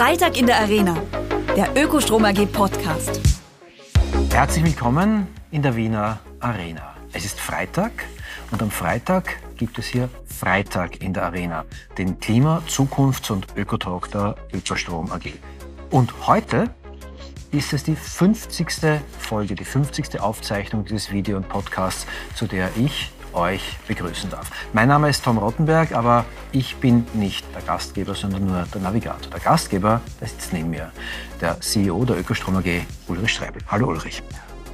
Freitag in der Arena, der Ökostrom AG Podcast. Herzlich willkommen in der Wiener Arena. Es ist Freitag und am Freitag gibt es hier Freitag in der Arena, den Klima-, Zukunfts- und Ökotalk der Ökostrom AG. Und heute ist es die 50. Folge, die 50. Aufzeichnung dieses Video- und Podcasts, zu der ich euch begrüßen darf. Mein Name ist Tom Rottenberg, aber ich bin nicht der Gastgeber, sondern nur der Navigator. Der Gastgeber, der sitzt neben mir, der CEO der Ökostrom AG, Ulrich Streibel. Hallo Ulrich.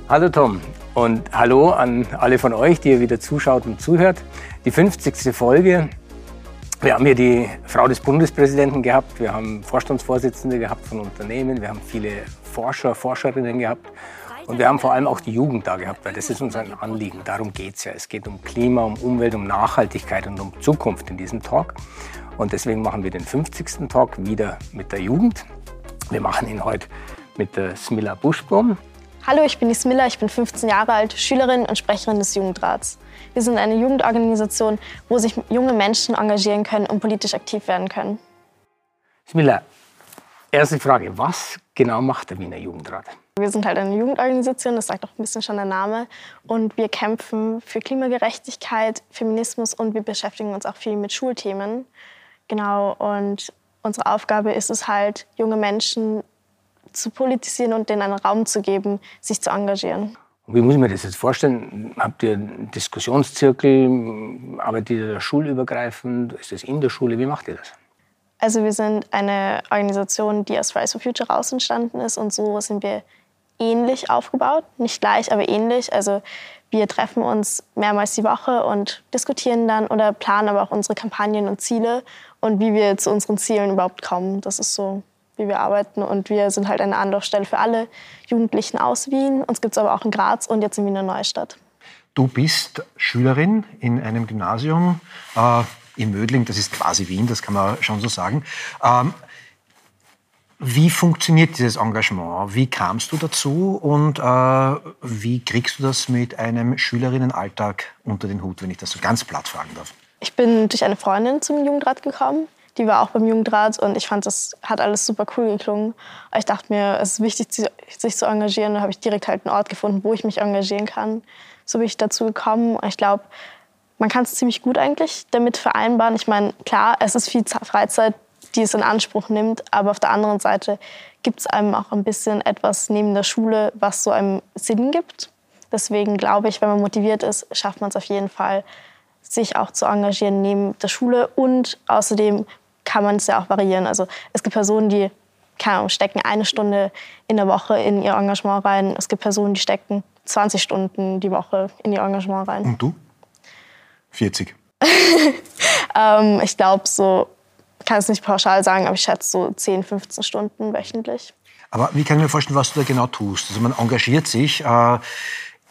Hallo Tom und hallo an alle von euch, die ihr wieder zuschaut und zuhört. Die 50. Folge. Wir haben hier die Frau des Bundespräsidenten gehabt, wir haben Vorstandsvorsitzende gehabt von Unternehmen, wir haben viele Forscher, Forscherinnen gehabt und wir haben vor allem auch die Jugend da gehabt, weil das ist uns ein Anliegen. Darum geht es ja. Es geht um Klima, um Umwelt, um Nachhaltigkeit und um Zukunft in diesem Talk. Und deswegen machen wir den 50. Talk wieder mit der Jugend. Wir machen ihn heute mit der Smilla Buschbaum. Hallo, ich bin die Smilla, ich bin 15 Jahre alt, Schülerin und Sprecherin des Jugendrats. Wir sind eine Jugendorganisation, wo sich junge Menschen engagieren können und politisch aktiv werden können. Smilla, erste Frage, was genau macht der Wiener Jugendrat? Wir sind halt eine Jugendorganisation, das sagt auch ein bisschen schon der Name. Und wir kämpfen für Klimagerechtigkeit, Feminismus und wir beschäftigen uns auch viel mit Schulthemen. Genau, und unsere Aufgabe ist es halt, junge Menschen zu politisieren und denen einen Raum zu geben, sich zu engagieren. Wie muss ich mir das jetzt vorstellen? Habt ihr einen Diskussionszirkel? Arbeitet ihr da schulübergreifend? Ist das in der Schule? Wie macht ihr das? Also wir sind eine Organisation, die aus Fridays for Future raus entstanden ist und so sind wir ähnlich aufgebaut. Nicht gleich, aber ähnlich. Also wir treffen uns mehrmals die Woche und diskutieren dann oder planen aber auch unsere Kampagnen und Ziele und wie wir zu unseren Zielen überhaupt kommen. Das ist so, wie wir arbeiten. Und wir sind halt eine Anlaufstelle für alle Jugendlichen aus Wien. Uns gibt es aber auch in Graz und jetzt in Wiener Neustadt. Du bist Schülerin in einem Gymnasium äh, in Mödling, das ist quasi Wien, das kann man schon so sagen. Ähm, wie funktioniert dieses Engagement? Wie kamst du dazu und äh, wie kriegst du das mit einem Schülerinnenalltag unter den Hut, wenn ich das so ganz platt fragen darf? Ich bin durch eine Freundin zum Jugendrat gekommen. Die war auch beim Jugendrat und ich fand, das hat alles super cool geklungen. Ich dachte mir, es ist wichtig, sich zu engagieren. Da habe ich direkt halt einen Ort gefunden, wo ich mich engagieren kann. So bin ich dazu gekommen. Ich glaube, man kann es ziemlich gut eigentlich damit vereinbaren. Ich meine, klar, es ist viel Freizeit, die es in Anspruch nimmt. Aber auf der anderen Seite gibt es einem auch ein bisschen etwas neben der Schule, was so einem Sinn gibt. Deswegen glaube ich, wenn man motiviert ist, schafft man es auf jeden Fall, sich auch zu engagieren neben der Schule. Und außerdem kann man es ja auch variieren. Also es gibt Personen, die keine Ahnung, stecken eine Stunde in der Woche in ihr Engagement rein. Es gibt Personen, die stecken 20 Stunden die Woche in ihr Engagement rein. Und du? 40. ähm, ich glaube, so kann es nicht pauschal sagen, aber ich schätze so 10, 15 Stunden wöchentlich. Aber wie kann ich mir vorstellen, was du da genau tust? Also man engagiert sich. Äh,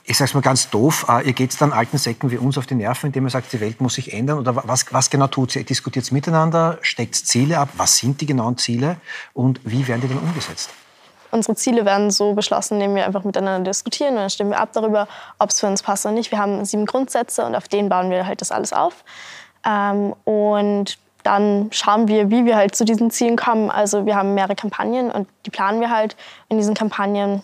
ich sage es mal ganz doof, äh, ihr geht dann alten Säcken wie uns auf die Nerven, indem ihr sagt, die Welt muss sich ändern? Oder was, was genau tut ihr? Diskutiert miteinander? Steckt Ziele ab? Was sind die genauen Ziele? Und wie werden die dann umgesetzt? Unsere Ziele werden so beschlossen, indem wir einfach miteinander diskutieren und dann stimmen wir ab darüber, ob es für uns passt oder nicht. Wir haben sieben Grundsätze und auf denen bauen wir halt das alles auf. Ähm, und dann schauen wir, wie wir halt zu diesen Zielen kommen. Also wir haben mehrere Kampagnen und die planen wir halt. In diesen Kampagnen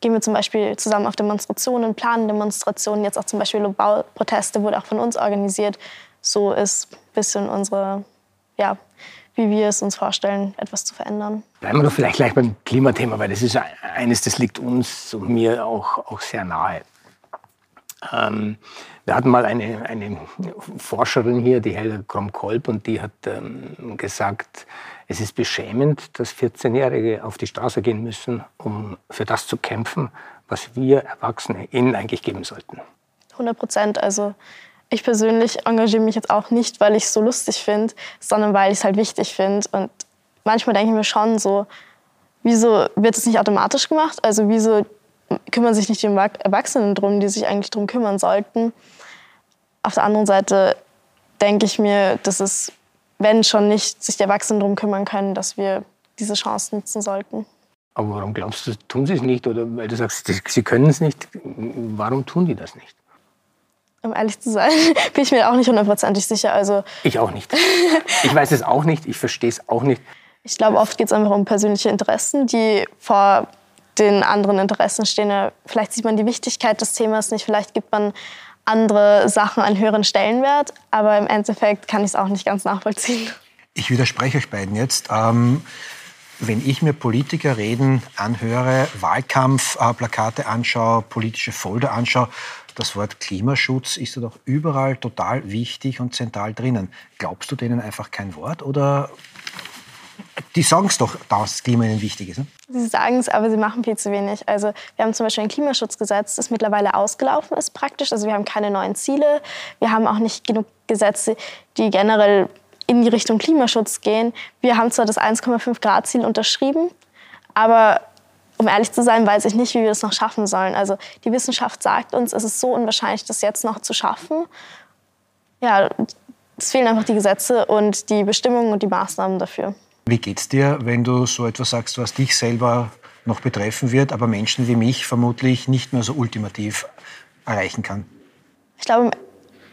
gehen wir zum Beispiel zusammen auf Demonstrationen, planen Demonstrationen. Jetzt auch zum Beispiel Bauproteste wurde auch von uns organisiert. So ist ein bisschen unsere, ja, wie wir es uns vorstellen, etwas zu verändern. Bleiben wir doch vielleicht gleich beim Klimathema, weil das ist eines, das liegt uns und mir auch, auch sehr nahe. Ähm, wir hatten mal eine, eine Forscherin hier, die Helga Krom-Kolb, und die hat ähm, gesagt, es ist beschämend, dass 14-Jährige auf die Straße gehen müssen, um für das zu kämpfen, was wir Erwachsene ihnen eigentlich geben sollten. 100 Prozent. Also ich persönlich engagiere mich jetzt auch nicht, weil ich es so lustig finde, sondern weil ich es halt wichtig finde. Und manchmal denke ich mir schon so, wieso wird es nicht automatisch gemacht? Also wieso kümmern sich nicht die Erwachsenen drum, die sich eigentlich drum kümmern sollten. Auf der anderen Seite denke ich mir, dass es, wenn schon nicht sich die Erwachsenen drum kümmern können, dass wir diese Chance nutzen sollten. Aber warum glaubst du, tun sie es nicht? Oder weil du sagst, sie können es nicht, warum tun die das nicht? Um ehrlich zu sein, bin ich mir auch nicht hundertprozentig sicher. Also ich auch nicht. Ich weiß es auch nicht, ich verstehe es auch nicht. Ich glaube, oft geht es einfach um persönliche Interessen, die vor den anderen Interessen stehen. Vielleicht sieht man die Wichtigkeit des Themas nicht, vielleicht gibt man andere Sachen einen höheren Stellenwert, aber im Endeffekt kann ich es auch nicht ganz nachvollziehen. Ich widerspreche euch beiden jetzt. Ähm, wenn ich mir Politiker reden anhöre, Wahlkampfplakate äh, anschaue, politische Folder anschaue, das Wort Klimaschutz ist da doch überall total wichtig und zentral drinnen. Glaubst du denen einfach kein Wort oder die sagen es doch, dass das Klima ihnen wichtig ist. Ne? Sie sagen es, aber sie machen viel zu wenig. Also wir haben zum Beispiel ein Klimaschutzgesetz, das mittlerweile ausgelaufen ist praktisch. Also wir haben keine neuen Ziele. Wir haben auch nicht genug Gesetze, die generell in die Richtung Klimaschutz gehen. Wir haben zwar das 1,5 Grad Ziel unterschrieben, aber um ehrlich zu sein, weiß ich nicht, wie wir das noch schaffen sollen. Also die Wissenschaft sagt uns, es ist so unwahrscheinlich, das jetzt noch zu schaffen. Ja, es fehlen einfach die Gesetze und die Bestimmungen und die Maßnahmen dafür. Wie geht's dir, wenn du so etwas sagst, was dich selber noch betreffen wird, aber Menschen wie mich vermutlich nicht mehr so ultimativ erreichen kann? Ich glaube,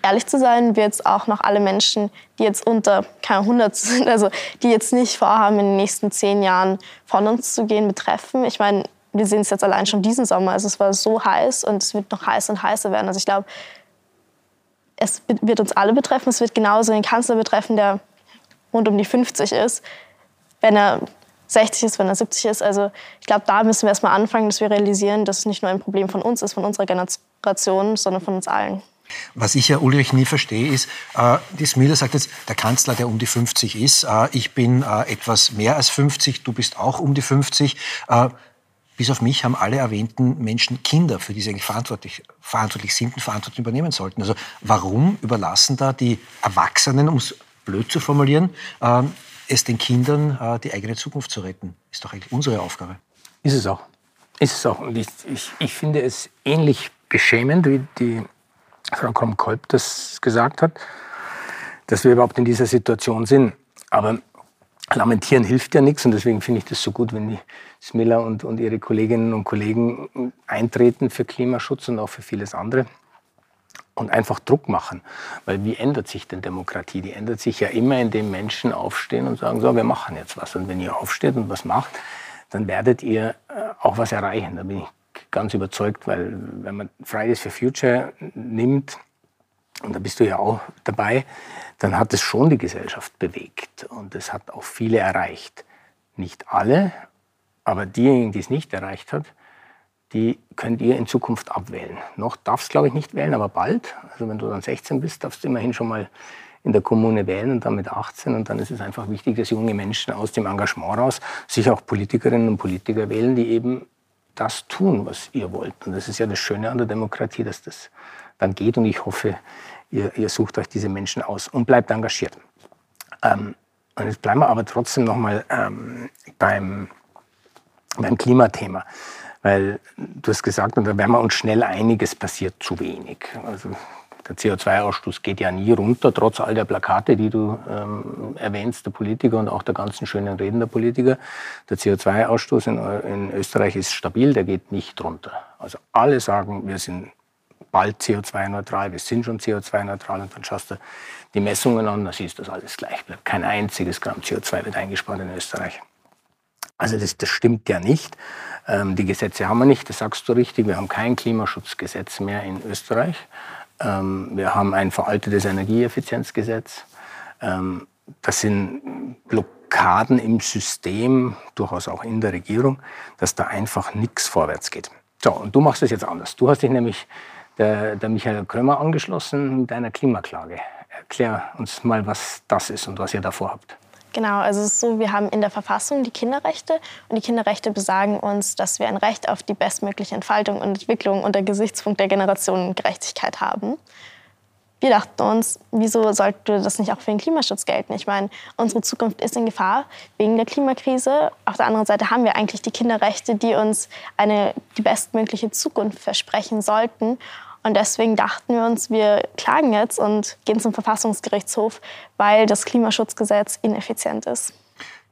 ehrlich zu sein, wird es auch noch alle Menschen, die jetzt unter keine 100 sind, also die jetzt nicht vorhaben, in den nächsten zehn Jahren von uns zu gehen, betreffen. Ich meine, wir sehen es jetzt allein schon diesen Sommer. Also es war so heiß und es wird noch heißer und heißer werden. Also ich glaube, es wird uns alle betreffen. Es wird genauso den Kanzler betreffen, der rund um die 50 ist wenn er 60 ist, wenn er 70 ist. Also ich glaube, da müssen wir erstmal anfangen, dass wir realisieren, dass es nicht nur ein Problem von uns ist, von unserer Generation, sondern von uns allen. Was ich ja Ulrich nie verstehe, ist, äh, die Smiller sagt jetzt, der Kanzler, der um die 50 ist, äh, ich bin äh, etwas mehr als 50, du bist auch um die 50. Äh, bis auf mich haben alle erwähnten Menschen Kinder, für die sie eigentlich verantwortlich, verantwortlich sind und Verantwortung übernehmen sollten. Also warum überlassen da die Erwachsenen, um es blöd zu formulieren, ähm, es den Kindern äh, die eigene Zukunft zu retten. Ist doch eigentlich unsere Aufgabe. Ist es auch. Ist es auch. Und ich, ich, ich finde es ähnlich beschämend, wie die Frau Krumm-Kolb das gesagt hat, dass wir überhaupt in dieser Situation sind. Aber Lamentieren hilft ja nichts und deswegen finde ich das so gut, wenn die Smiller und, und ihre Kolleginnen und Kollegen eintreten für Klimaschutz und auch für vieles andere und einfach Druck machen. Weil wie ändert sich denn Demokratie? Die ändert sich ja immer, indem Menschen aufstehen und sagen, so, wir machen jetzt was. Und wenn ihr aufsteht und was macht, dann werdet ihr äh, auch was erreichen. Da bin ich ganz überzeugt, weil wenn man Fridays for Future nimmt, und da bist du ja auch dabei, dann hat es schon die Gesellschaft bewegt und es hat auch viele erreicht. Nicht alle, aber diejenigen, die es nicht erreicht hat, die könnt ihr in Zukunft abwählen. Noch darfst glaube ich nicht wählen, aber bald. Also wenn du dann 16 bist, darfst du immerhin schon mal in der Kommune wählen und dann mit 18. Und dann ist es einfach wichtig, dass junge Menschen aus dem Engagement raus sich auch Politikerinnen und Politiker wählen, die eben das tun, was ihr wollt. Und das ist ja das Schöne an der Demokratie, dass das dann geht. Und ich hoffe, ihr, ihr sucht euch diese Menschen aus und bleibt engagiert. Ähm, und jetzt bleiben wir aber trotzdem noch mal ähm, beim, beim Klimathema. Weil du hast gesagt, und da werden wir uns schnell einig, es passiert zu wenig. Also der CO2-Ausstoß geht ja nie runter, trotz all der Plakate, die du ähm, erwähnst, der Politiker und auch der ganzen schönen Reden der Politiker. Der CO2-Ausstoß in, in, Österreich ist stabil, der geht nicht runter. Also alle sagen, wir sind bald CO2-neutral, wir sind schon CO2-neutral und dann schaust du die Messungen an, da siehst du, dass alles gleich bleibt. Kein einziges Gramm CO2 wird eingespart in Österreich. Also das, das stimmt ja nicht. Ähm, die Gesetze haben wir nicht, das sagst du richtig. Wir haben kein Klimaschutzgesetz mehr in Österreich. Ähm, wir haben ein veraltetes Energieeffizienzgesetz. Ähm, das sind Blockaden im System, durchaus auch in der Regierung, dass da einfach nichts vorwärts geht. So, und du machst es jetzt anders. Du hast dich nämlich der, der Michael Krömer angeschlossen mit deiner Klimaklage. Erklär uns mal, was das ist und was ihr davor habt. Genau, also es ist so, wir haben in der Verfassung die Kinderrechte und die Kinderrechte besagen uns, dass wir ein Recht auf die bestmögliche Entfaltung und Entwicklung unter Gesichtspunkt der Generationengerechtigkeit haben. Wir dachten uns, wieso sollte das nicht auch für den Klimaschutz gelten? Ich meine, unsere Zukunft ist in Gefahr wegen der Klimakrise. Auf der anderen Seite haben wir eigentlich die Kinderrechte, die uns eine, die bestmögliche Zukunft versprechen sollten. Und deswegen dachten wir uns, wir klagen jetzt und gehen zum Verfassungsgerichtshof, weil das Klimaschutzgesetz ineffizient ist.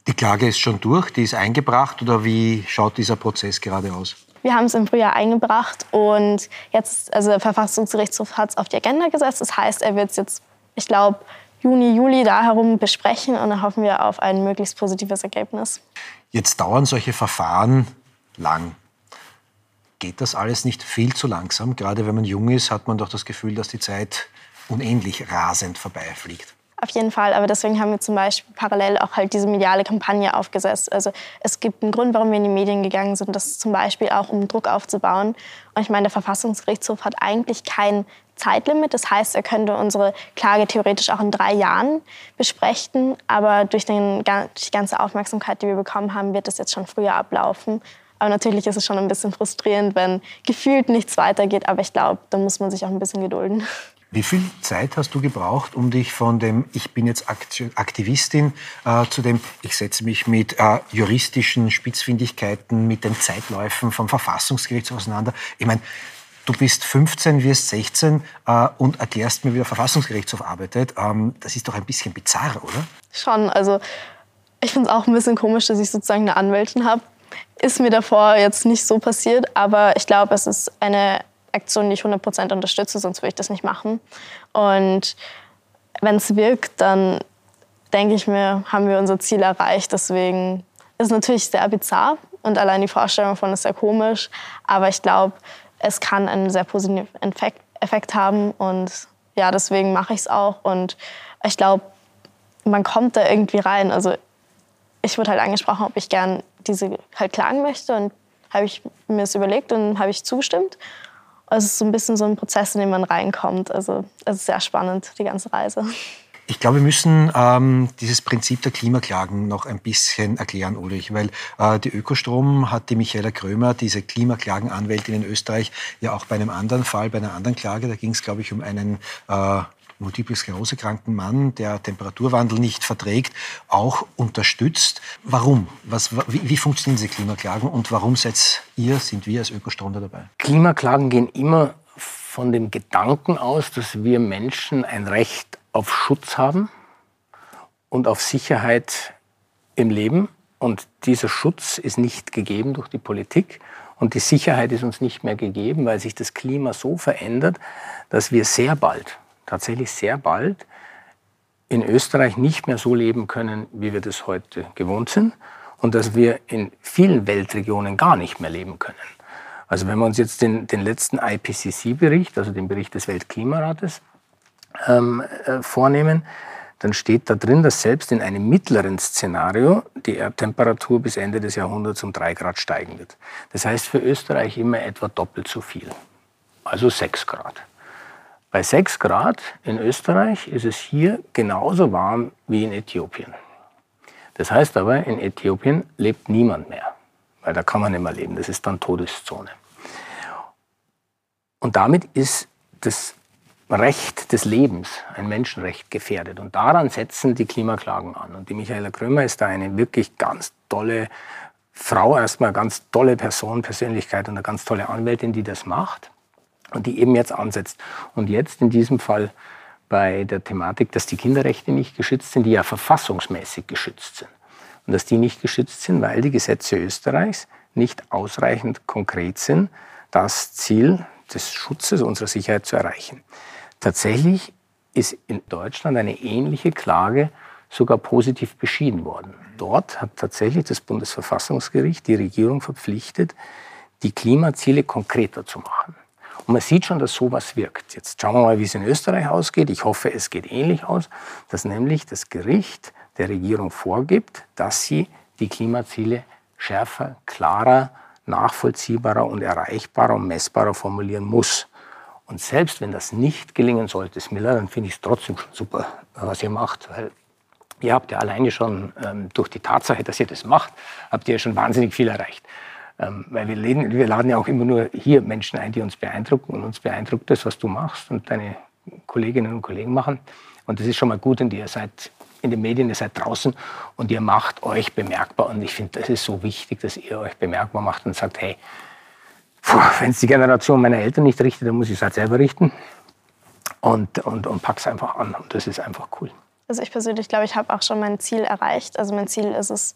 Die Klage ist schon durch, die ist eingebracht oder wie schaut dieser Prozess gerade aus? Wir haben es im Frühjahr eingebracht und jetzt, also der Verfassungsgerichtshof hat es auf die Agenda gesetzt. Das heißt, er wird es jetzt, ich glaube, Juni, Juli da herum besprechen und dann hoffen wir auf ein möglichst positives Ergebnis. Jetzt dauern solche Verfahren lang. Geht das alles nicht viel zu langsam? Gerade wenn man jung ist, hat man doch das Gefühl, dass die Zeit unendlich rasend vorbeifliegt. Auf jeden Fall, aber deswegen haben wir zum Beispiel parallel auch halt diese mediale Kampagne aufgesetzt. Also es gibt einen Grund, warum wir in die Medien gegangen sind, das zum Beispiel auch um Druck aufzubauen. Und ich meine, der Verfassungsgerichtshof hat eigentlich kein Zeitlimit. Das heißt, er könnte unsere Klage theoretisch auch in drei Jahren besprechen. Aber durch, den, die ganze Aufmerksamkeit, die wir bekommen haben, wird es jetzt schon früher ablaufen. Aber natürlich ist es schon ein bisschen frustrierend, wenn gefühlt nichts weitergeht. Aber ich glaube, da muss man sich auch ein bisschen gedulden. Wie viel Zeit hast du gebraucht, um dich von dem Ich bin jetzt Aktivistin äh, zu dem Ich setze mich mit äh, juristischen Spitzfindigkeiten, mit den Zeitläufen vom Verfassungsgericht auseinander? Ich meine, du bist 15, wirst 16 äh, und erklärst mir, wie der Verfassungsgerichtshof arbeitet. Ähm, das ist doch ein bisschen bizarr, oder? Schon. Also ich finde es auch ein bisschen komisch, dass ich sozusagen eine Anwältin habe. Ist mir davor jetzt nicht so passiert, aber ich glaube, es ist eine Aktion, die ich 100% unterstütze, sonst würde ich das nicht machen. Und wenn es wirkt, dann denke ich mir, haben wir unser Ziel erreicht. Deswegen ist es natürlich sehr bizarr und allein die Vorstellung davon ist sehr komisch. Aber ich glaube, es kann einen sehr positiven Effekt haben und ja, deswegen mache ich es auch. Und ich glaube, man kommt da irgendwie rein. Also ich wurde halt angesprochen, ob ich gern diese halt klagen möchte und habe ich mir das überlegt und habe ich zugestimmt. Also es ist so ein bisschen so ein Prozess, in den man reinkommt. Also es ist sehr spannend, die ganze Reise. Ich glaube, wir müssen ähm, dieses Prinzip der Klimaklagen noch ein bisschen erklären, Ulrich, weil äh, die Ökostrom hat die Michaela Krömer, diese Klimaklagenanwältin in Österreich, ja auch bei einem anderen Fall, bei einer anderen Klage, da ging es, glaube ich, um einen äh, multiple Sklerose kranken Mann, der Temperaturwandel nicht verträgt, auch unterstützt. Warum? Was, wie, wie funktionieren diese Klimaklagen und warum seid ihr, sind wir als Ökostrom dabei? Klimaklagen gehen immer von dem Gedanken aus, dass wir Menschen ein Recht auf Schutz haben und auf Sicherheit im Leben. Und dieser Schutz ist nicht gegeben durch die Politik. Und die Sicherheit ist uns nicht mehr gegeben, weil sich das Klima so verändert, dass wir sehr bald tatsächlich sehr bald in Österreich nicht mehr so leben können, wie wir das heute gewohnt sind und dass wir in vielen Weltregionen gar nicht mehr leben können. Also wenn wir uns jetzt den, den letzten IPCC-Bericht, also den Bericht des Weltklimarates, ähm, äh, vornehmen, dann steht da drin, dass selbst in einem mittleren Szenario die Erdtemperatur bis Ende des Jahrhunderts um drei Grad steigen wird. Das heißt für Österreich immer etwa doppelt so viel, also sechs Grad. Bei 6 Grad in Österreich ist es hier genauso warm wie in Äthiopien. Das heißt aber, in Äthiopien lebt niemand mehr, weil da kann man nicht mehr leben. Das ist dann Todeszone. Und damit ist das Recht des Lebens, ein Menschenrecht, gefährdet. Und daran setzen die Klimaklagen an. Und die Michaela Krömer ist da eine wirklich ganz tolle Frau, erstmal ganz tolle Person, Persönlichkeit und eine ganz tolle Anwältin, die das macht und die eben jetzt ansetzt. Und jetzt in diesem Fall bei der Thematik, dass die Kinderrechte nicht geschützt sind, die ja verfassungsmäßig geschützt sind. Und dass die nicht geschützt sind, weil die Gesetze Österreichs nicht ausreichend konkret sind, das Ziel des Schutzes unserer Sicherheit zu erreichen. Tatsächlich ist in Deutschland eine ähnliche Klage sogar positiv beschieden worden. Dort hat tatsächlich das Bundesverfassungsgericht die Regierung verpflichtet, die Klimaziele konkreter zu machen. Und man sieht schon, dass sowas wirkt. Jetzt schauen wir mal, wie es in Österreich ausgeht. Ich hoffe, es geht ähnlich aus, dass nämlich das Gericht der Regierung vorgibt, dass sie die Klimaziele schärfer, klarer, nachvollziehbarer und erreichbarer und messbarer formulieren muss. Und selbst wenn das nicht gelingen sollte, Smiller, dann finde ich es trotzdem schon super, was ihr macht, weil ihr habt ja alleine schon ähm, durch die Tatsache, dass ihr das macht, habt ihr ja schon wahnsinnig viel erreicht. Ähm, weil wir laden, wir laden ja auch immer nur hier Menschen ein, die uns beeindrucken. Und uns beeindruckt das, was du machst und deine Kolleginnen und Kollegen machen. Und das ist schon mal gut, und ihr seid in den Medien, ihr seid draußen und ihr macht euch bemerkbar. Und ich finde, das ist so wichtig, dass ihr euch bemerkbar macht und sagt, hey, wenn es die Generation meiner Eltern nicht richtet, dann muss ich es halt selber richten. Und, und, und pack's einfach an. Und das ist einfach cool. Also ich persönlich glaube, ich habe auch schon mein Ziel erreicht. Also mein Ziel ist es,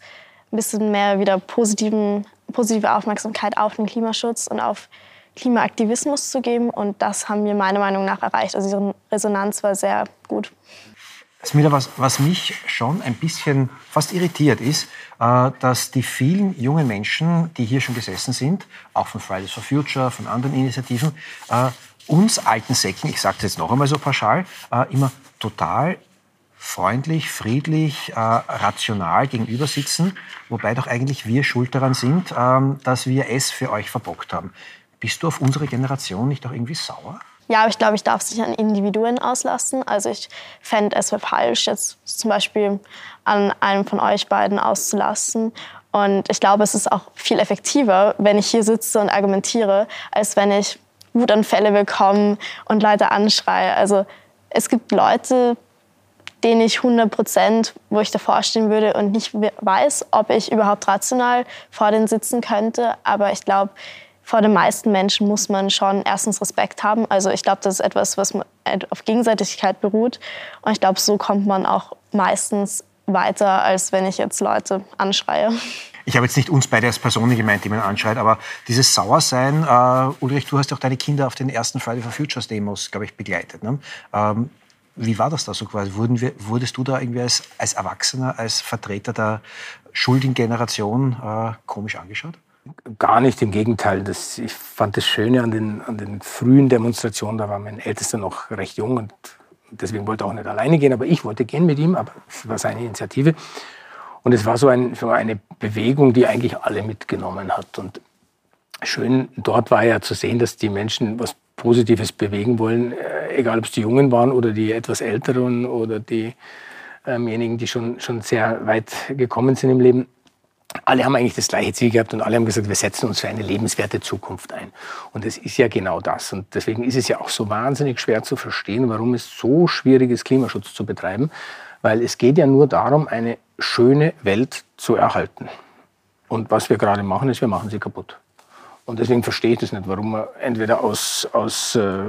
ein bisschen mehr wieder positiven, positive Aufmerksamkeit auf den Klimaschutz und auf Klimaaktivismus zu geben. Und das haben wir meiner Meinung nach erreicht. Also die Resonanz war sehr gut. Smila, was, was mich schon ein bisschen fast irritiert ist, äh, dass die vielen jungen Menschen, die hier schon gesessen sind, auch von Fridays for Future, von anderen Initiativen, äh, uns alten Säcken, ich sage es jetzt noch einmal so pauschal, äh, immer total freundlich, friedlich, äh, rational gegenüber sitzen, wobei doch eigentlich wir schuld daran sind, ähm, dass wir es für euch verbockt haben. Bist du auf unsere Generation nicht auch irgendwie sauer? Ja, aber ich glaube, ich darf es nicht an Individuen auslassen. Also ich fände es falsch, jetzt zum Beispiel an einem von euch beiden auszulassen. Und ich glaube, es ist auch viel effektiver, wenn ich hier sitze und argumentiere, als wenn ich Wutanfälle bekomme und Leute anschreie. Also es gibt Leute, denen ich 100 Prozent, wo ich davor stehen würde und nicht weiß, ob ich überhaupt rational vor denen sitzen könnte. Aber ich glaube, vor den meisten Menschen muss man schon erstens Respekt haben. Also ich glaube, das ist etwas, was auf Gegenseitigkeit beruht. Und ich glaube, so kommt man auch meistens weiter, als wenn ich jetzt Leute anschreie. Ich habe jetzt nicht uns beide als Personen gemeint, die man anschreit, aber dieses Sauersein, äh, Ulrich, du hast auch deine Kinder auf den ersten Friday for Futures Demos, glaube ich, begleitet. Ne? Ähm, wie war das da so quasi? Wurden wir, wurdest du da irgendwie als, als Erwachsener, als Vertreter der schuldigen Generation äh, komisch angeschaut? Gar nicht, im Gegenteil. Das, ich fand das Schöne an den, an den frühen Demonstrationen, da war mein Ältester noch recht jung und deswegen wollte er auch nicht alleine gehen, aber ich wollte gehen mit ihm, aber es war seine Initiative. Und es war so, ein, so eine Bewegung, die eigentlich alle mitgenommen hat. Und schön dort war ja zu sehen, dass die Menschen was Positives bewegen wollen, äh, egal ob es die Jungen waren oder die etwas Älteren oder diejenigen, ähm die schon, schon sehr weit gekommen sind im Leben alle haben eigentlich das gleiche Ziel gehabt und alle haben gesagt, wir setzen uns für eine lebenswerte Zukunft ein. Und es ist ja genau das. Und deswegen ist es ja auch so wahnsinnig schwer zu verstehen, warum es so schwierig ist, Klimaschutz zu betreiben. Weil es geht ja nur darum, eine schöne Welt zu erhalten. Und was wir gerade machen, ist, wir machen sie kaputt. Und deswegen verstehe ich das nicht, warum man entweder aus, aus äh,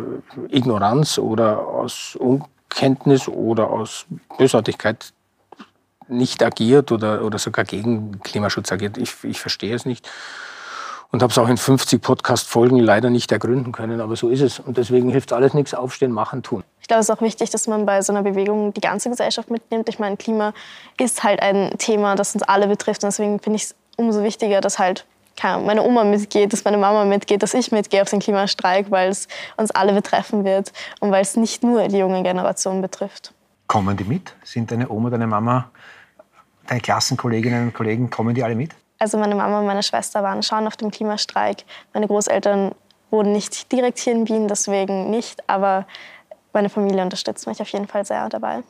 Ignoranz oder aus Unkenntnis oder aus Bösartigkeit nicht agiert oder, oder sogar gegen Klimaschutz agiert. Ich, ich verstehe es nicht und habe es auch in 50 Podcast-Folgen leider nicht ergründen können, aber so ist es. Und deswegen hilft alles nichts, aufstehen, machen, tun. Ich glaube, es ist auch wichtig, dass man bei so einer Bewegung die ganze Gesellschaft mitnimmt. Ich meine, Klima ist halt ein Thema, das uns alle betrifft. Und deswegen finde ich es umso wichtiger, dass halt meine Oma mitgeht, dass meine Mama mitgeht, dass ich mitgehe auf den Klimastreik, weil es uns alle betreffen wird und weil es nicht nur die junge Generation betrifft. Kommen die mit? Sind deine Oma, deine Mama Deine Klassenkolleginnen und Kollegen, kommen die alle mit? Also meine Mama und meine Schwester waren schon auf dem Klimastreik. Meine Großeltern wohnen nicht direkt hier in Wien, deswegen nicht. Aber meine Familie unterstützt mich auf jeden Fall sehr dabei.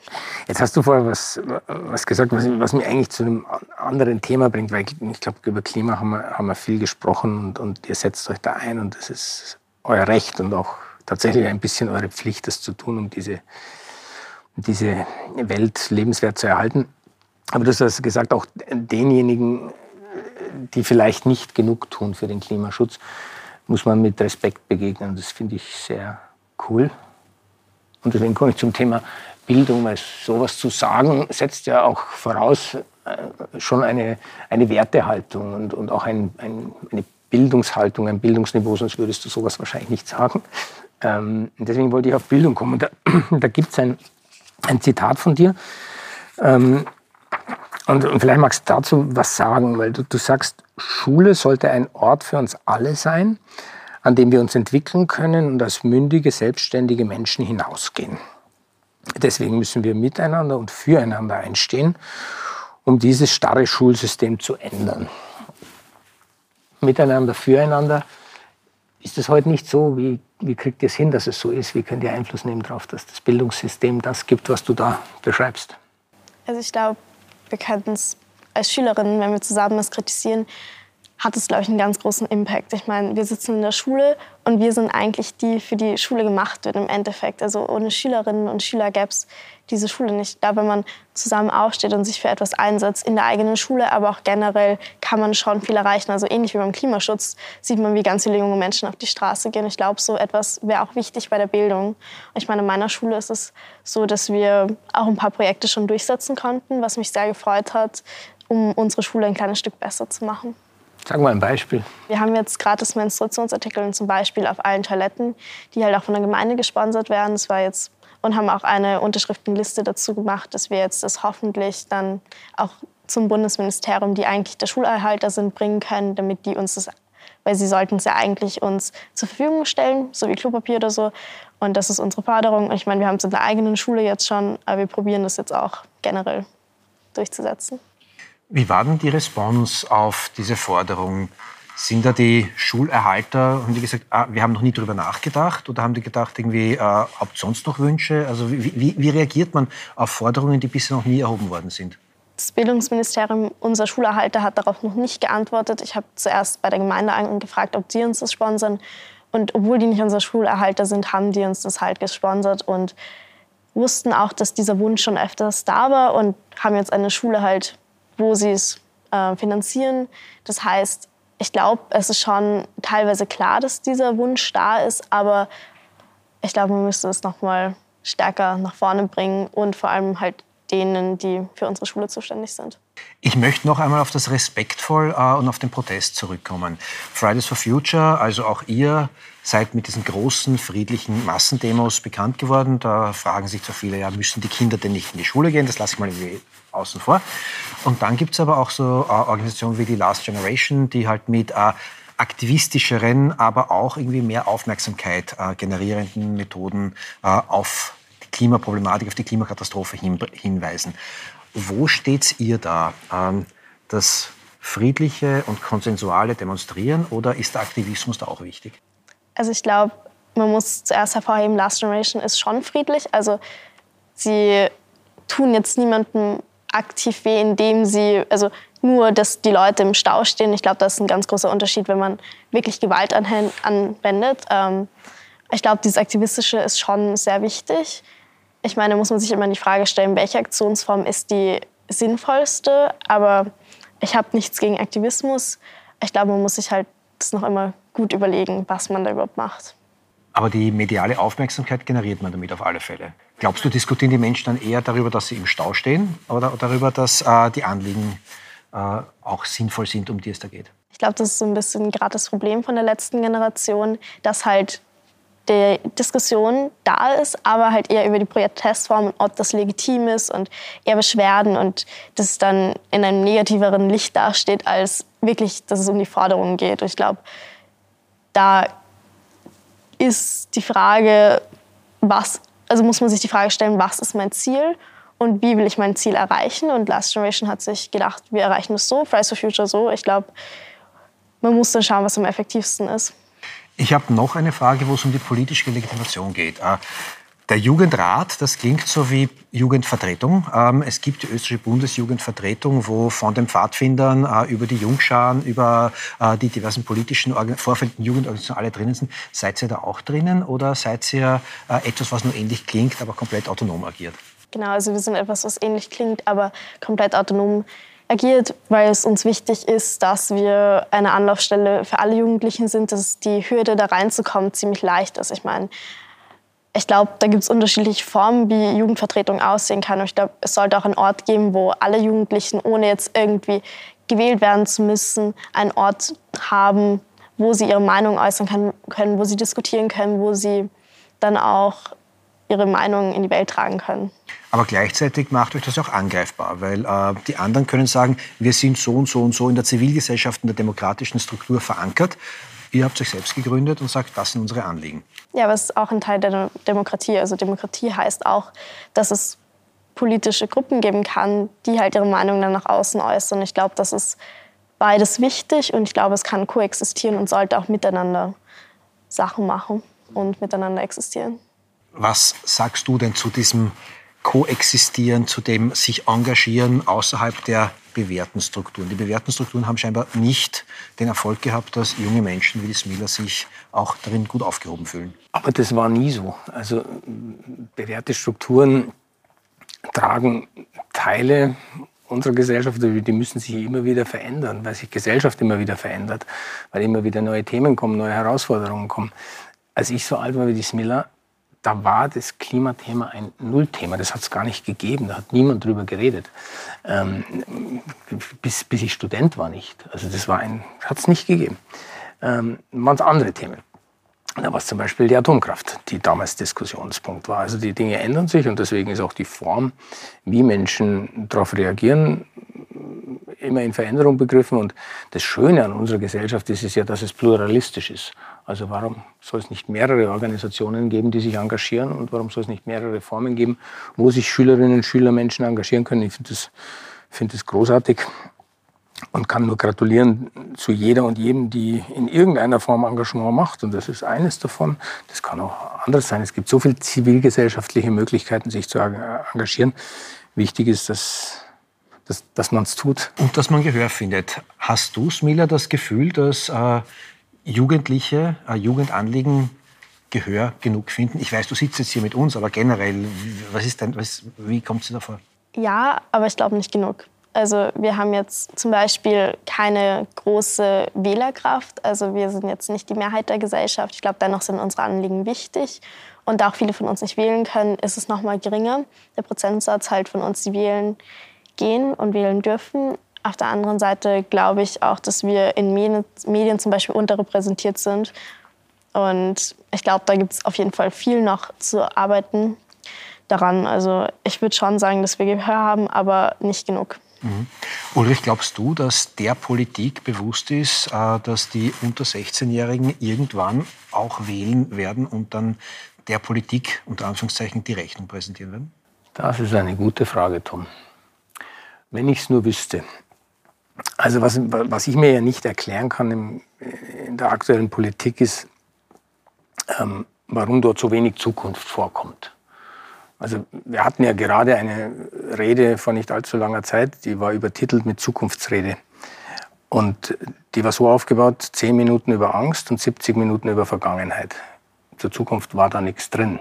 Jetzt hast du vorher was, was gesagt, was, was mich eigentlich zu einem anderen Thema bringt, weil ich, glaube, über Klima haben wir, haben wir viel gesprochen und, und ihr setzt euch da ein und das ist euer Recht und auch tatsächlich ein bisschen eure Pflicht, das zu tun, um diese, diese Welt lebenswert zu erhalten. Aber du hast gesagt, auch denjenigen, die vielleicht nicht genug tun für den Klimaschutz, muss man mit Respekt begegnen. Das finde ich sehr cool. Und deswegen komme ich zum Thema Bildung, weil sowas zu sagen setzt ja auch voraus äh, schon eine, eine Wertehaltung und, und auch ein, ein, eine Bildungshaltung, ein Bildungsniveau, sonst würdest du sowas wahrscheinlich nicht sagen. Ähm, deswegen wollte ich auf Bildung kommen. Da, da gibt es ein, ein Zitat von dir. Ähm, und, und, vielleicht magst du dazu was sagen, weil du, du sagst, Schule sollte ein Ort für uns alle sein, an dem wir uns entwickeln können und als mündige, selbstständige Menschen hinausgehen. Deswegen müssen wir miteinander und füreinander einstehen, um dieses starre Schulsystem zu ändern. Miteinander, füreinander. Ist es heute nicht so? Wie, wie kriegt ihr es hin, dass es so ist? Wie könnt ihr Einfluss nehmen darauf, dass das Bildungssystem das gibt, was du da beschreibst? Also ich glaube, wir könnten es als Schülerinnen, wenn wir zusammen es kritisieren, hat es, glaube ich, einen ganz großen Impact. Ich meine, wir sitzen in der Schule und wir sind eigentlich die, für die Schule gemacht wird im Endeffekt. Also ohne Schülerinnen und Schüler gäbe es diese Schule nicht. Ich wenn man zusammen aufsteht und sich für etwas einsetzt, in der eigenen Schule, aber auch generell, kann man schon viel erreichen. Also ähnlich wie beim Klimaschutz sieht man, wie ganz viele junge Menschen auf die Straße gehen. Ich glaube, so etwas wäre auch wichtig bei der Bildung. Ich meine, in meiner Schule ist es so, dass wir auch ein paar Projekte schon durchsetzen konnten, was mich sehr gefreut hat, um unsere Schule ein kleines Stück besser zu machen. Sag mal ein Beispiel. Wir haben jetzt gratis Menstruationsartikel zum Beispiel auf allen Toiletten, die halt auch von der Gemeinde gesponsert werden. Das war jetzt und haben auch eine Unterschriftenliste dazu gemacht, dass wir jetzt das hoffentlich dann auch zum Bundesministerium, die eigentlich der Schulerhalter sind, bringen können, damit die uns das, weil sie sollten es ja eigentlich uns zur Verfügung stellen, so wie Klopapier oder so. Und das ist unsere Forderung. Und ich meine, wir haben es in der eigenen Schule jetzt schon, aber wir probieren das jetzt auch generell durchzusetzen. Wie war denn die Response auf diese Forderung? Sind da die Schulerhalter, haben die gesagt, ah, wir haben noch nie darüber nachgedacht oder haben die gedacht, irgendwie, äh, habt sonst noch Wünsche? Also wie, wie, wie reagiert man auf Forderungen, die bisher noch nie erhoben worden sind? Das Bildungsministerium, unser Schulerhalter, hat darauf noch nicht geantwortet. Ich habe zuerst bei der Gemeinde angefragt, ob sie uns das sponsern. Und obwohl die nicht unser Schulerhalter sind, haben die uns das halt gesponsert und wussten auch, dass dieser Wunsch schon öfters da war und haben jetzt eine Schule halt, wo sie es äh, finanzieren. Das heißt, ich glaube, es ist schon teilweise klar, dass dieser Wunsch da ist, aber ich glaube, man müsste es noch mal stärker nach vorne bringen und vor allem halt denen, die für unsere Schule zuständig sind. Ich möchte noch einmal auf das Respektvoll äh, und auf den Protest zurückkommen. Fridays for Future, also auch ihr seid mit diesen großen friedlichen Massendemos bekannt geworden. Da fragen sich zwar viele, ja, müssen die Kinder denn nicht in die Schule gehen? Das lasse ich mal außen vor. Und dann gibt es aber auch so äh, Organisationen wie die Last Generation, die halt mit äh, aktivistischeren, aber auch irgendwie mehr Aufmerksamkeit äh, generierenden Methoden äh, auf die Klimaproblematik, auf die Klimakatastrophe hin, hinweisen. Wo steht ihr da? Ähm, das friedliche und konsensuale Demonstrieren oder ist der Aktivismus da auch wichtig? Also ich glaube, man muss zuerst hervorheben, Last Generation ist schon friedlich. Also sie tun jetzt niemandem aktiv weh, indem sie, also nur, dass die Leute im Stau stehen. Ich glaube, das ist ein ganz großer Unterschied, wenn man wirklich Gewalt anwendet. Ähm, ich glaube, dieses Aktivistische ist schon sehr wichtig. Ich meine, muss man sich immer die Frage stellen, welche Aktionsform ist die sinnvollste. Aber ich habe nichts gegen Aktivismus. Ich glaube, man muss sich halt das noch immer gut überlegen, was man da überhaupt macht. Aber die mediale Aufmerksamkeit generiert man damit auf alle Fälle. Glaubst du, diskutieren die Menschen dann eher darüber, dass sie im Stau stehen oder darüber, dass äh, die Anliegen äh, auch sinnvoll sind, um die es da geht? Ich glaube, das ist so ein bisschen gerade das Problem von der letzten Generation, dass halt die Diskussion da ist, aber halt eher über die Protestform und ob das legitim ist und eher Beschwerden und das dann in einem negativeren Licht dasteht, als wirklich, dass es um die Forderungen geht. Und ich glaube, da ist die Frage, was, also muss man sich die Frage stellen, was ist mein Ziel und wie will ich mein Ziel erreichen? Und Last Generation hat sich gedacht, wir erreichen es so, Fridays for Future so. Ich glaube, man muss dann schauen, was am effektivsten ist. Ich habe noch eine Frage, wo es um die politische Legitimation geht. Der Jugendrat, das klingt so wie Jugendvertretung. Ähm, es gibt die österreichische Bundesjugendvertretung, wo von den Pfadfindern äh, über die Jungscharen, über äh, die diversen politischen vorfeldenden Jugendorganisationen alle drinnen sind. Seid ihr da auch drinnen oder seid ihr äh, etwas, was nur ähnlich klingt, aber komplett autonom agiert? Genau, also wir sind etwas, was ähnlich klingt, aber komplett autonom agiert, weil es uns wichtig ist, dass wir eine Anlaufstelle für alle Jugendlichen sind, dass die Hürde da reinzukommen ziemlich leicht ist. Ich meine, ich glaube, da gibt es unterschiedliche Formen, wie Jugendvertretung aussehen kann. Und ich glaube, es sollte auch einen Ort geben, wo alle Jugendlichen, ohne jetzt irgendwie gewählt werden zu müssen, einen Ort haben, wo sie ihre Meinung äußern können, wo sie diskutieren können, wo sie dann auch ihre Meinung in die Welt tragen können. Aber gleichzeitig macht euch das auch angreifbar, weil äh, die anderen können sagen, wir sind so und so und so in der Zivilgesellschaft, in der demokratischen Struktur verankert. Ihr habt euch selbst gegründet und sagt, das sind unsere Anliegen. Ja, aber es ist auch ein Teil der Demokratie. Also Demokratie heißt auch, dass es politische Gruppen geben kann, die halt ihre Meinung dann nach außen äußern. Ich glaube, das ist beides wichtig und ich glaube, es kann koexistieren und sollte auch miteinander Sachen machen und miteinander existieren. Was sagst du denn zu diesem Koexistieren, zu dem sich engagieren außerhalb der bewährten Strukturen. Die bewährten Strukturen haben scheinbar nicht den Erfolg gehabt, dass junge Menschen wie die Smiller sich auch darin gut aufgehoben fühlen. Aber das war nie so. Also bewährte Strukturen tragen Teile unserer Gesellschaft, die müssen sich immer wieder verändern, weil sich Gesellschaft immer wieder verändert, weil immer wieder neue Themen kommen, neue Herausforderungen kommen. Als ich so alt war wie die Smiller, da war das Klimathema ein Nullthema. Das hat es gar nicht gegeben. Da hat niemand drüber geredet. Ähm, bis, bis ich Student war nicht. Also das war ein, hat es nicht gegeben. Ähm, waren andere Themen. Da war es zum Beispiel die Atomkraft, die damals Diskussionspunkt war. Also die Dinge ändern sich und deswegen ist auch die Form, wie Menschen darauf reagieren, immer in Veränderung begriffen. Und das Schöne an unserer Gesellschaft ist es ja, dass es pluralistisch ist. Also warum soll es nicht mehrere Organisationen geben, die sich engagieren und warum soll es nicht mehrere Formen geben, wo sich Schülerinnen und Schüler, Menschen engagieren können? Ich finde das, find das großartig und kann nur gratulieren zu jeder und jedem, die in irgendeiner Form Engagement macht. Und das ist eines davon. Das kann auch anderes sein. Es gibt so viele zivilgesellschaftliche Möglichkeiten, sich zu engagieren. Wichtig ist, dass, dass, dass man es tut. Und dass man Gehör findet. Hast du, Smila, das Gefühl, dass äh, Jugendliche, äh, Jugendanliegen Gehör genug finden? Ich weiß, du sitzt jetzt hier mit uns, aber generell, was ist denn, was, wie kommt es dir davor? Ja, aber ich glaube nicht genug. Also wir haben jetzt zum Beispiel keine große Wählerkraft. Also wir sind jetzt nicht die Mehrheit der Gesellschaft. Ich glaube, dennoch sind unsere Anliegen wichtig. Und da auch viele von uns nicht wählen können, ist es noch mal geringer. Der Prozentsatz halt von uns, die wählen gehen und wählen dürfen. Auf der anderen Seite glaube ich auch, dass wir in Medien zum Beispiel unterrepräsentiert sind. Und ich glaube, da gibt es auf jeden Fall viel noch zu arbeiten daran. Also ich würde schon sagen, dass wir Gehör haben, aber nicht genug. Mhm. Ulrich, glaubst du, dass der Politik bewusst ist, äh, dass die unter 16-Jährigen irgendwann auch wählen werden und dann der Politik unter Anführungszeichen die Rechnung präsentieren werden? Das ist eine gute Frage, Tom. Wenn ich es nur wüsste. Also was, was ich mir ja nicht erklären kann im, in der aktuellen Politik ist, ähm, warum dort so wenig Zukunft vorkommt. Also wir hatten ja gerade eine Rede vor nicht allzu langer Zeit, die war übertitelt mit Zukunftsrede. Und die war so aufgebaut, 10 Minuten über Angst und 70 Minuten über Vergangenheit. Zur Zukunft war da nichts drin.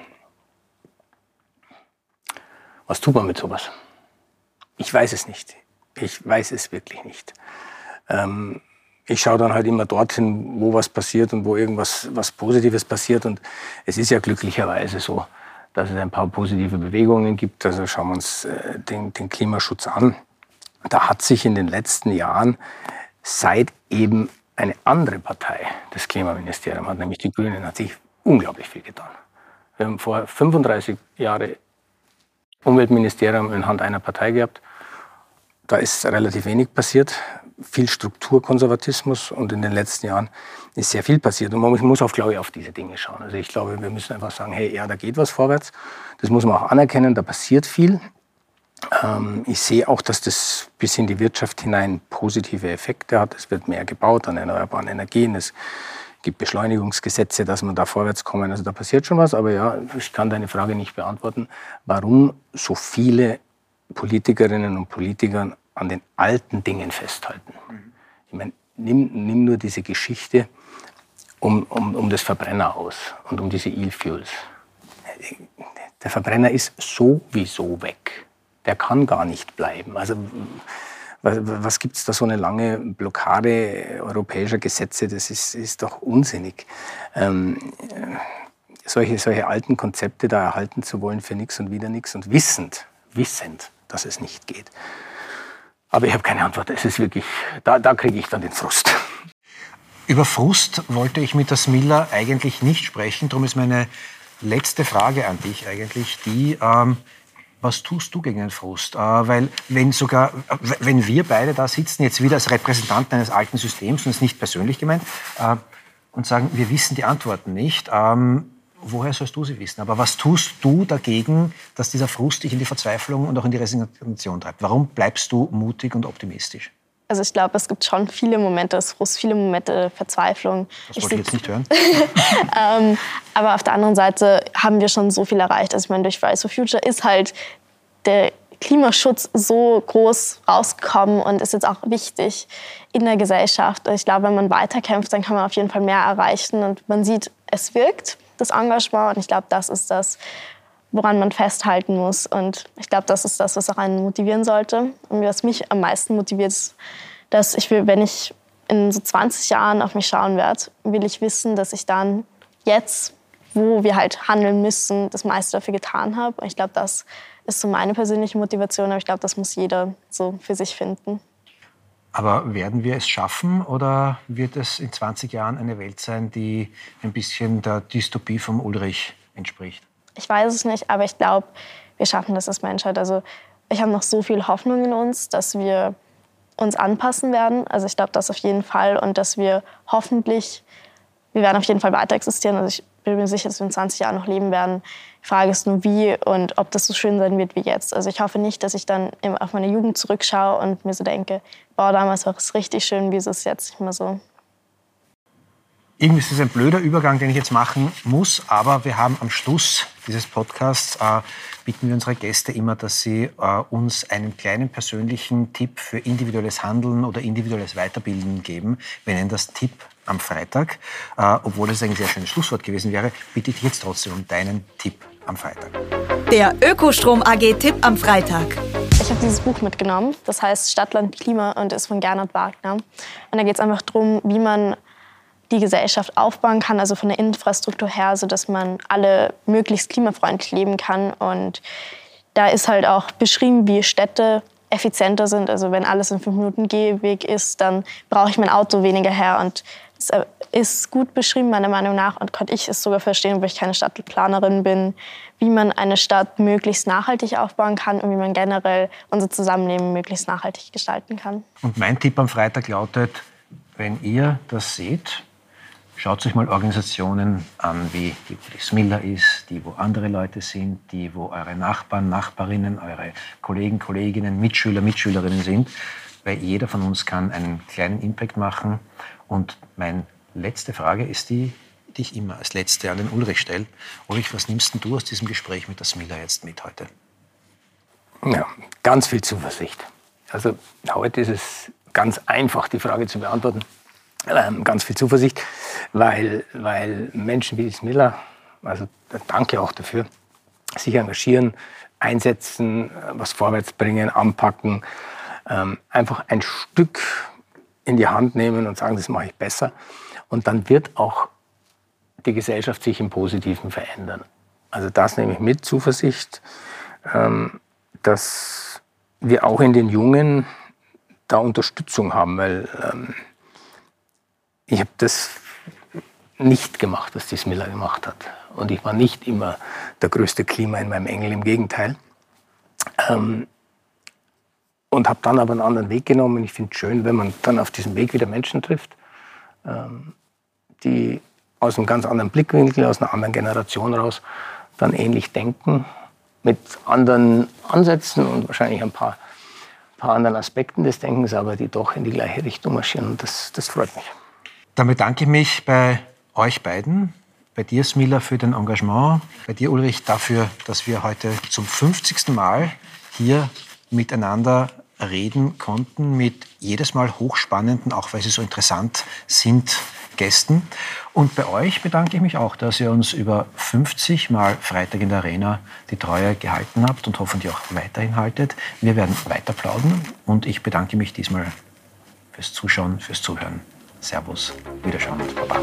Was tut man mit sowas? Ich weiß es nicht. Ich weiß es wirklich nicht. Ähm, ich schaue dann halt immer dorthin, wo was passiert und wo irgendwas was Positives passiert. Und es ist ja glücklicherweise so, dass es ein paar positive Bewegungen gibt. Also schauen wir uns äh, den, den Klimaschutz an. Da hat sich in den letzten Jahren seit eben eine andere Partei das Klimaministerium hat, nämlich die Grünen, hat sich unglaublich viel getan. Wir haben vor 35 Jahren Umweltministerium in Hand einer Partei gehabt. Da ist relativ wenig passiert viel Strukturkonservatismus und in den letzten Jahren ist sehr viel passiert. Und man muss auch, glaube ich, auf diese Dinge schauen. Also ich glaube, wir müssen einfach sagen, hey, ja, da geht was vorwärts. Das muss man auch anerkennen, da passiert viel. Ähm, ich sehe auch, dass das bis in die Wirtschaft hinein positive Effekte hat. Es wird mehr gebaut an erneuerbaren Energien. Es gibt Beschleunigungsgesetze, dass man da vorwärts kommen. Also da passiert schon was. Aber ja, ich kann deine Frage nicht beantworten, warum so viele Politikerinnen und Politiker an den alten Dingen festhalten. Ich meine, nimm, nimm nur diese Geschichte um, um, um das Verbrenner aus und um diese E-Fuels. Der Verbrenner ist sowieso weg. Der kann gar nicht bleiben. Also was, was gibt es da so eine lange Blockade europäischer Gesetze? Das ist, ist doch unsinnig. Ähm, solche, solche alten Konzepte da erhalten zu wollen für nichts und wieder nichts und wissend, wissend, dass es nicht geht. Aber ich habe keine Antwort. Es ist wirklich, da, da kriege ich dann den Frust. Über Frust wollte ich mit der Smilla eigentlich nicht sprechen. Darum ist meine letzte Frage an dich eigentlich die, ähm, was tust du gegen den Frust? Äh, weil wenn sogar, wenn wir beide da sitzen, jetzt wieder als Repräsentanten eines alten Systems, und es nicht persönlich gemeint, äh, und sagen, wir wissen die Antworten nicht, ähm, woher sollst du sie wissen? Aber was tust du dagegen, dass dieser Frust dich in die Verzweiflung und auch in die Resignation treibt? Warum bleibst du mutig und optimistisch? Also ich glaube, es gibt schon viele Momente des Frust, viele Momente Verzweiflung. Das wollte ich, ich jetzt nicht hören. ähm, aber auf der anderen Seite haben wir schon so viel erreicht. Also ich meine, durch Fridays for Future ist halt der Klimaschutz so groß rausgekommen und ist jetzt auch wichtig in der Gesellschaft. Ich glaube, wenn man weiterkämpft, dann kann man auf jeden Fall mehr erreichen und man sieht, es wirkt das Engagement. Und ich glaube, das ist das, woran man festhalten muss. Und ich glaube, das ist das, was auch einen motivieren sollte. Und was mich am meisten motiviert, ist, dass ich will, wenn ich in so 20 Jahren auf mich schauen werde, will ich wissen, dass ich dann jetzt, wo wir halt handeln müssen, das meiste dafür getan habe. Und ich glaube, das ist so meine persönliche Motivation, aber ich glaube, das muss jeder so für sich finden. Aber werden wir es schaffen oder wird es in 20 Jahren eine Welt sein, die ein bisschen der Dystopie vom Ulrich entspricht? Ich weiß es nicht, aber ich glaube, wir schaffen das als Menschheit. Also ich habe noch so viel Hoffnung in uns, dass wir uns anpassen werden. Also ich glaube das auf jeden Fall und dass wir hoffentlich, wir werden auf jeden Fall weiter existieren. Also ich bin mir sicher, dass wir in 20 Jahren noch leben werden. Die Frage ist nur, wie und ob das so schön sein wird wie jetzt. Also ich hoffe nicht, dass ich dann auf meine Jugend zurückschaue und mir so denke, boah, damals war es richtig schön, wie ist es jetzt nicht mehr so. Irgendwie ist das ein blöder Übergang, den ich jetzt machen muss, aber wir haben am Schluss dieses Podcasts, äh, bitten wir unsere Gäste immer, dass sie äh, uns einen kleinen persönlichen Tipp für individuelles Handeln oder individuelles Weiterbilden geben. Wir nennen das Tipp am Freitag. Äh, obwohl es ein sehr schönes Schlusswort gewesen wäre, bitte ich jetzt trotzdem um deinen Tipp am Freitag. Der Ökostrom AG Tipp am Freitag. Ich habe dieses Buch mitgenommen, das heißt Stadtland Klima und ist von Gernot Wagner. Und da geht es einfach darum, wie man die Gesellschaft aufbauen kann, also von der Infrastruktur her, sodass man alle möglichst klimafreundlich leben kann. Und da ist halt auch beschrieben, wie Städte effizienter sind. Also wenn alles in fünf Minuten Gehweg ist, dann brauche ich mein Auto weniger her. Und es ist gut beschrieben, meiner Meinung nach, und konnte ich es sogar verstehen, obwohl ich keine Stadtplanerin bin, wie man eine Stadt möglichst nachhaltig aufbauen kann und wie man generell unser Zusammenleben möglichst nachhaltig gestalten kann. Und mein Tipp am Freitag lautet, wenn ihr das seht, Schaut euch mal Organisationen an, wie die Smiller ist, die wo andere Leute sind, die wo eure Nachbarn, Nachbarinnen, eure Kollegen, Kolleginnen, Mitschüler, Mitschülerinnen sind, weil jeder von uns kann einen kleinen Impact machen. Und meine letzte Frage ist die, die ich immer als letzte an den Ulrich stelle. Ulrich, was nimmst denn du aus diesem Gespräch mit der Smiller jetzt mit heute? Ja, ganz viel Zuversicht. Also heute ist es ganz einfach, die Frage zu beantworten. Ähm, ganz viel Zuversicht, weil, weil Menschen wie Miller, also danke auch dafür, sich engagieren, einsetzen, was vorwärts bringen, anpacken, ähm, einfach ein Stück in die Hand nehmen und sagen, das mache ich besser. Und dann wird auch die Gesellschaft sich im Positiven verändern. Also das nehme ich mit, Zuversicht, ähm, dass wir auch in den Jungen da Unterstützung haben, weil ähm, ich habe das nicht gemacht, was die Smiller gemacht hat. Und ich war nicht immer der größte Klima in meinem Engel, im Gegenteil. Ähm, und habe dann aber einen anderen Weg genommen. Ich finde es schön, wenn man dann auf diesem Weg wieder Menschen trifft, ähm, die aus einem ganz anderen Blickwinkel, aus einer anderen Generation raus dann ähnlich denken, mit anderen Ansätzen und wahrscheinlich ein paar, paar anderen Aspekten des Denkens, aber die doch in die gleiche Richtung marschieren. Und das, das freut mich. Dann bedanke ich mich bei euch beiden, bei dir, Smila, für dein Engagement, bei dir, Ulrich, dafür, dass wir heute zum 50. Mal hier miteinander reden konnten mit jedes Mal hochspannenden, auch weil sie so interessant sind, Gästen. Und bei euch bedanke ich mich auch, dass ihr uns über 50 Mal Freitag in der Arena die Treue gehalten habt und hoffentlich auch weiterhin haltet. Wir werden weiter plaudern und ich bedanke mich diesmal fürs Zuschauen, fürs Zuhören. Servus, Wiederschauen, Baba.